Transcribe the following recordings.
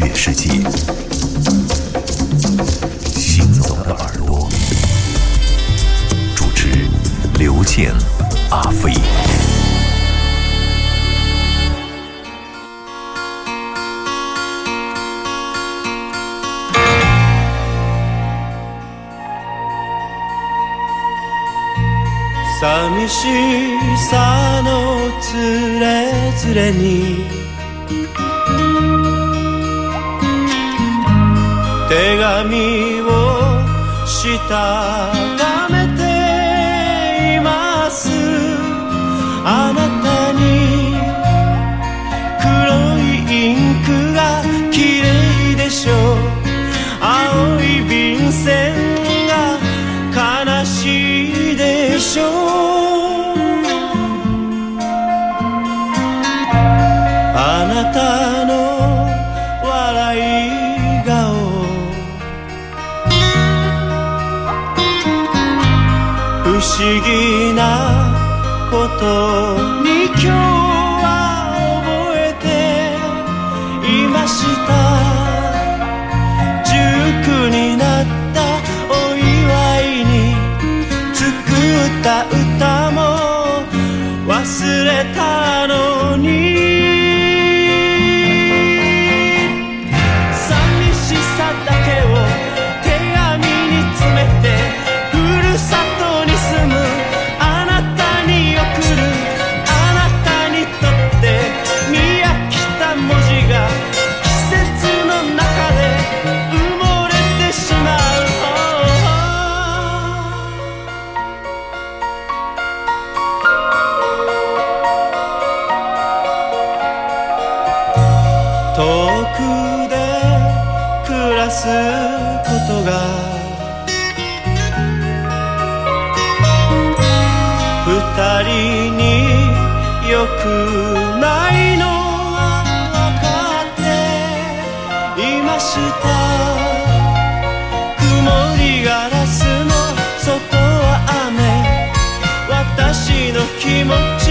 乐世界。行走的耳朵，主持刘健、阿飞。寂しさのつれづれに 手紙をしたた19になったお祝いに作った歌も忘れた。すことが。二人によくないのは分かっていました。曇りガラスの外は雨。私の気持ち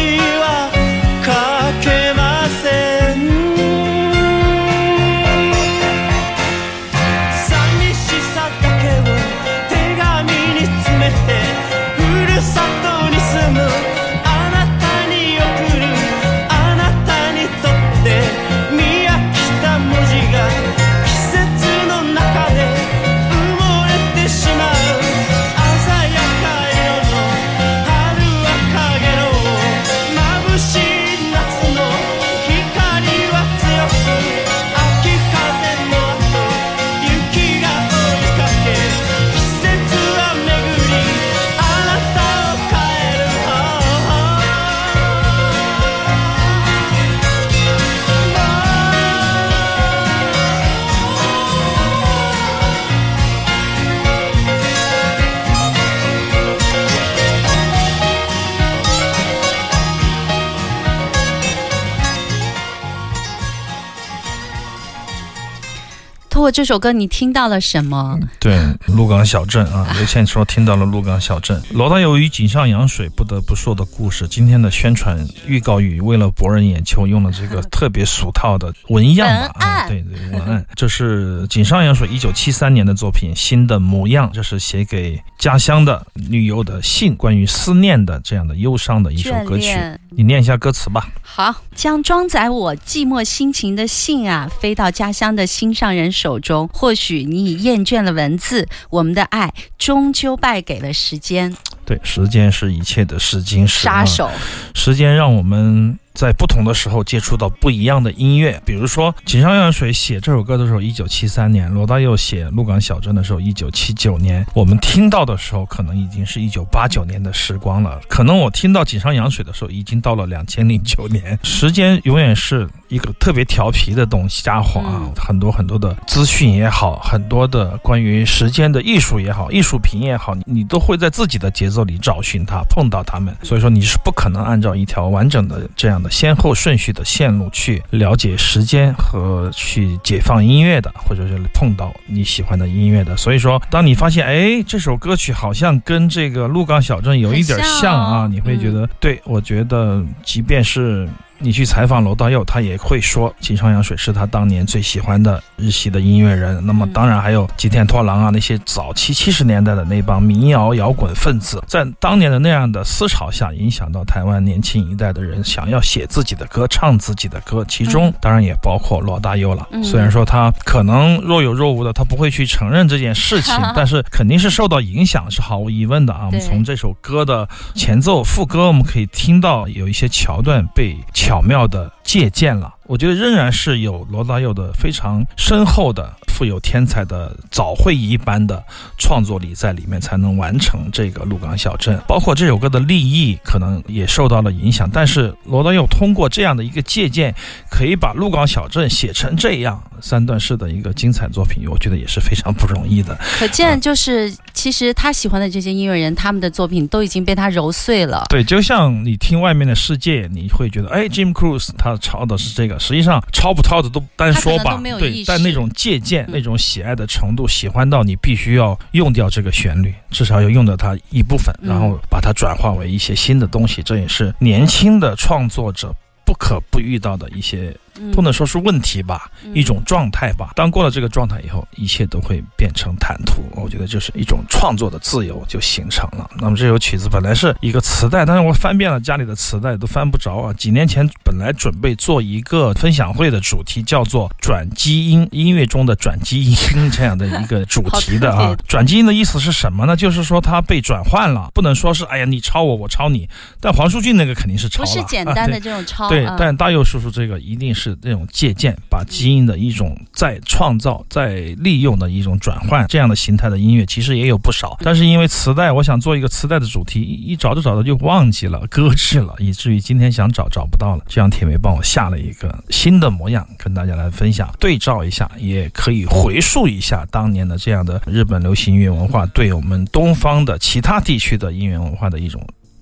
过这首歌，你听到了什么？对，鹿港小镇啊，刘倩说听到了鹿港小镇。罗大佑与井上洋水不得不说的故事。今天的宣传预告语为了博人眼球，用了这个特别俗套的文样吧啊，对对，文案。这是井上洋水一九七三年的作品《新的模样》，这是写给家乡的女友的信，关于思念的这样的忧伤的一首歌曲。你念一下歌词吧。好，将装载我寂寞心情的信啊，飞到家乡的心上人手中。或许你已厌倦了文字，我们的爱终究败给了时间。对，时间是一切的试金石。杀手，时间让我们在不同的时候接触到不一样的音乐。比如说，井上洋水写这首歌的时候，一九七三年；罗大佑写《鹿港小镇》的时候，一九七九年。我们听到的时候，可能已经是一九八九年的时光了。可能我听到井上洋水的时候，已经到了两千零九年。时间永远是一个特别调皮的东西，家伙啊，很多很多的资讯也好，很多的关于时间的艺术也好，艺术品也好，你都会在自己的节奏里找寻它，碰到它们。所以说，你是不可能按照一条完整的这样的先后顺序的线路去了解时间和去解放音乐的，或者是碰到你喜欢的音乐的。所以说，当你发现，哎，这首歌曲好像跟这个鹿港小镇有一点像啊，你会觉得，对我觉得，即便是。你去采访罗大佑，他也会说井上洋水是他当年最喜欢的日系的音乐人。那么当然还有吉田拓郎啊，那些早期七十年代的那帮民谣摇滚分子，在当年的那样的思潮下，影响到台湾年轻一代的人想要写自己的歌、唱自己的歌，其中当然也包括罗大佑了。虽然说他可能若有若无的，他不会去承认这件事情，但是肯定是受到影响，是毫无疑问的啊。我们从这首歌的前奏、副歌，我们可以听到有一些桥段被。巧妙地借鉴了。我觉得仍然是有罗大佑的非常深厚的、富有天才的早会一般的创作力在里面，才能完成这个《鹿港小镇》。包括这首歌的立意可能也受到了影响，但是罗大佑通过这样的一个借鉴，可以把《鹿港小镇》写成这样三段式的一个精彩作品，我觉得也是非常不容易的。可见，就是其实他喜欢的这些音乐人，他们的作品都已经被他揉碎了。对，就像你听外面的世界，你会觉得，哎，Jim Cruz 他抄的是这个。实际上抄不抄的都单说吧，对，但那种借鉴、那种喜爱的程度，喜欢到你必须要用掉这个旋律，至少要用掉它一部分，然后把它转化为一些新的东西。这也是年轻的创作者不可不遇到的一些。不能说是问题吧，一种状态吧。当过了这个状态以后，一切都会变成坦途。我觉得就是一种创作的自由就形成了。那么这首曲子本来是一个磁带，但是我翻遍了家里的磁带都翻不着啊。几年前本来准备做一个分享会的主题，叫做“转基因”，音乐中的转基因这样的一个主题的啊。转基因的意思是什么呢？就是说它被转换了，不能说是哎呀你抄我，我抄你。但黄舒骏那个肯定是抄了，不是简单的这种抄。对，但大佑叔叔这个一定是。那种借鉴，把基因的一种再创造、再利用的一种转换，这样的形态的音乐其实也有不少。但是因为磁带，我想做一个磁带的主题，一找着找着就忘记了、搁置了，以至于今天想找找不到了。这样铁梅帮我下了一个新的模样，跟大家来分享，对照一下，也可以回溯一下当年的这样的日本流行音乐文化对我们东方的其他地区的音乐文化的一种。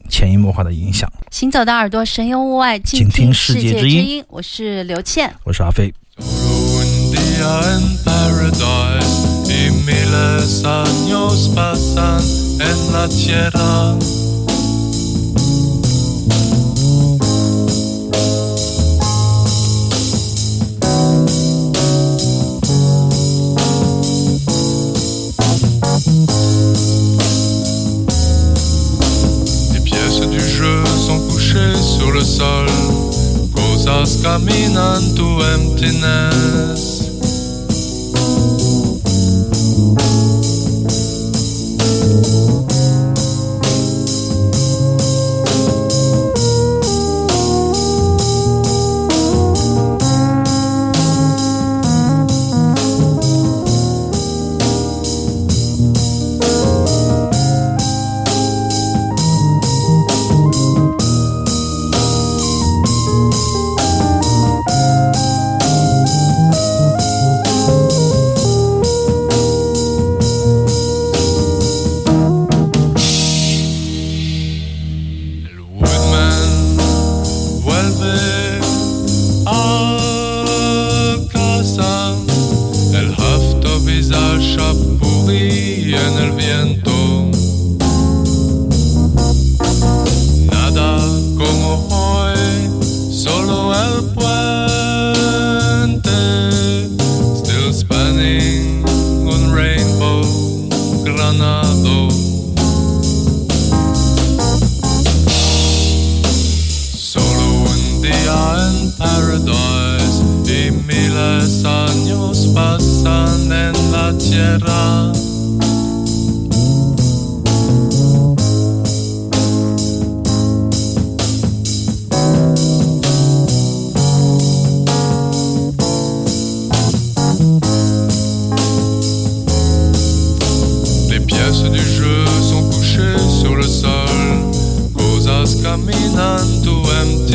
潜移默化的影响。行走的耳朵，神游物外，静听世界之音。我是刘倩，我是阿飞。us coming on to emptiness. Les pièces du jeu sont couchées sur le sol, cosas caminando en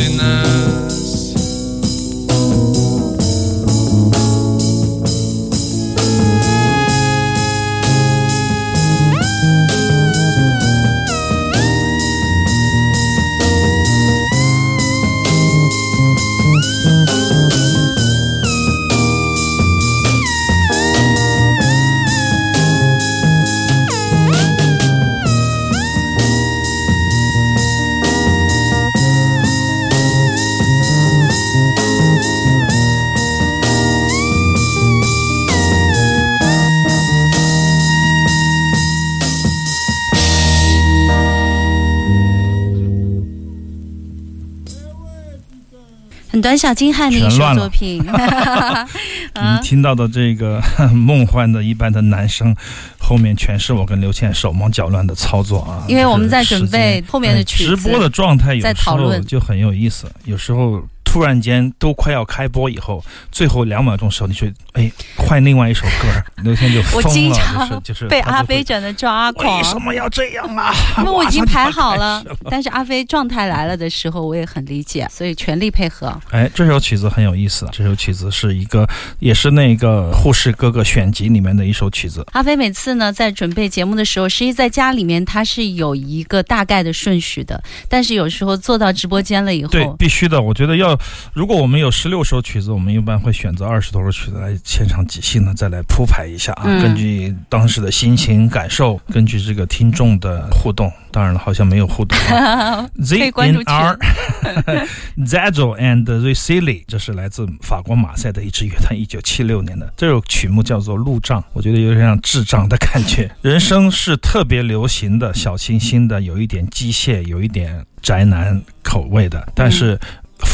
短小精悍的一首作品。你 听到的这个 梦幻的一般的男声，后面全是我跟刘倩手忙脚乱的操作啊。因为我们在准备后面的曲直播的状态有在时候就很有意思，有时候。突然间都快要开播以后，最后两秒钟时候，你去哎换另外一首歌，刘天就我疯了，经常就是就是被阿飞整的抓狂为。什么要这样啊？因为我已经排好了但是阿飞状态来了的时候，我也很理解，所以全力配合。哎，这首曲子很有意思，这首曲子是一个，也是那个护士哥哥选集里面的一首曲子。阿飞每次呢在准备节目的时候，实际在家里面他是有一个大概的顺序的，但是有时候做到直播间了以后对，必须的。我觉得要，如果我们有十六首曲子，我们一般会选择二十多首曲子来现场即兴的再来铺排一下啊，嗯根据当时的心情感受，根据这个听众的互动。当然了，好像没有互动、啊。可 Z 以关注 N R Zazzle and Ricili，这是来自法国马赛的一支乐团，一九七六年的。这首曲目叫做《路障》，我觉得有点像智障的感觉。人声是特别流行的，小清新的，有一点机械，有一点宅男口味的，但是。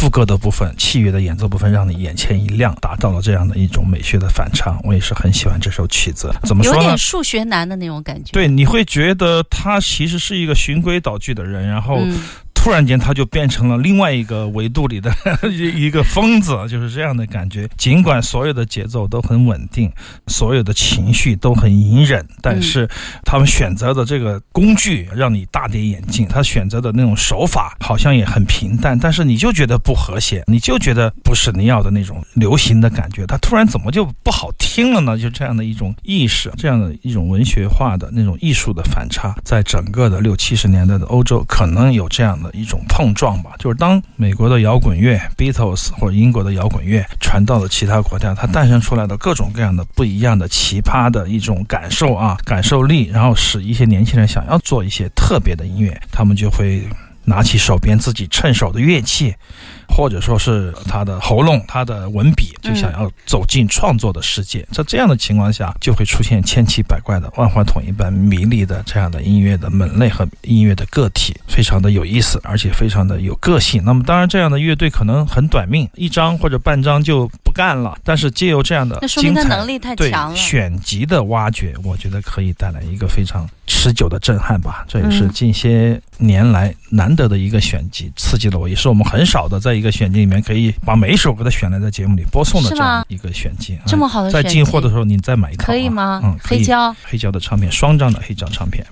副歌的部分、器乐的演奏部分，让你眼前一亮，达到了这样的一种美学的反差。我也是很喜欢这首曲子。怎么说呢有点？数学难的那种感觉。对，你会觉得他其实是一个循规蹈矩的人，然后嗯，突然间他就变成了另外一个维度里的 一一个疯子，就是这样的感觉。尽管所有的节奏都很稳定，所有的情绪都很隐忍，但是他们选择的这个工具让你大跌眼镜，他选择的那种手法好像也很平淡，但是你就觉得不和谐，你就觉得不是你要的那种流行的感觉。他突然怎么就不好听了呢？就这样的一种意识，这样的一种文学化的那种艺术的反差，在整个的六七十年代的欧洲，可能有这样的一种碰撞吧。就是当美国的摇滚乐 Beatles 或者英国的摇滚乐传到了其他国家，它诞生出来的各种各样的不一样的奇葩的一种感受啊，感受力，然后使一些年轻人想要做一些特别的音乐，他们就会拿起手边自己趁手的乐器。或者说是他的喉咙、他的文笔，就想要走进创作的世界。在这样的情况下，就会出现千奇百怪的、万花筒一般迷离的这样的音乐的门类和音乐的个体，非常的有意思，而且非常的有个性。那么，当然这样的乐队可能很短命，一张或者半张就不干了。但是借由这样的那说明精彩他能力太强了。选集的挖掘，我觉得可以带来一个非常持久的震撼吧。这也是嗯近些年来难得的一个选集，刺激了我，也是我们很少的在一个选集里面可以把每一首歌都选来在节目里播送的这样一个选集。这么好的在选集进货的时候，你再买一套、啊，可以吗？嗯，黑胶黑胶的唱片，双张的黑胶唱片。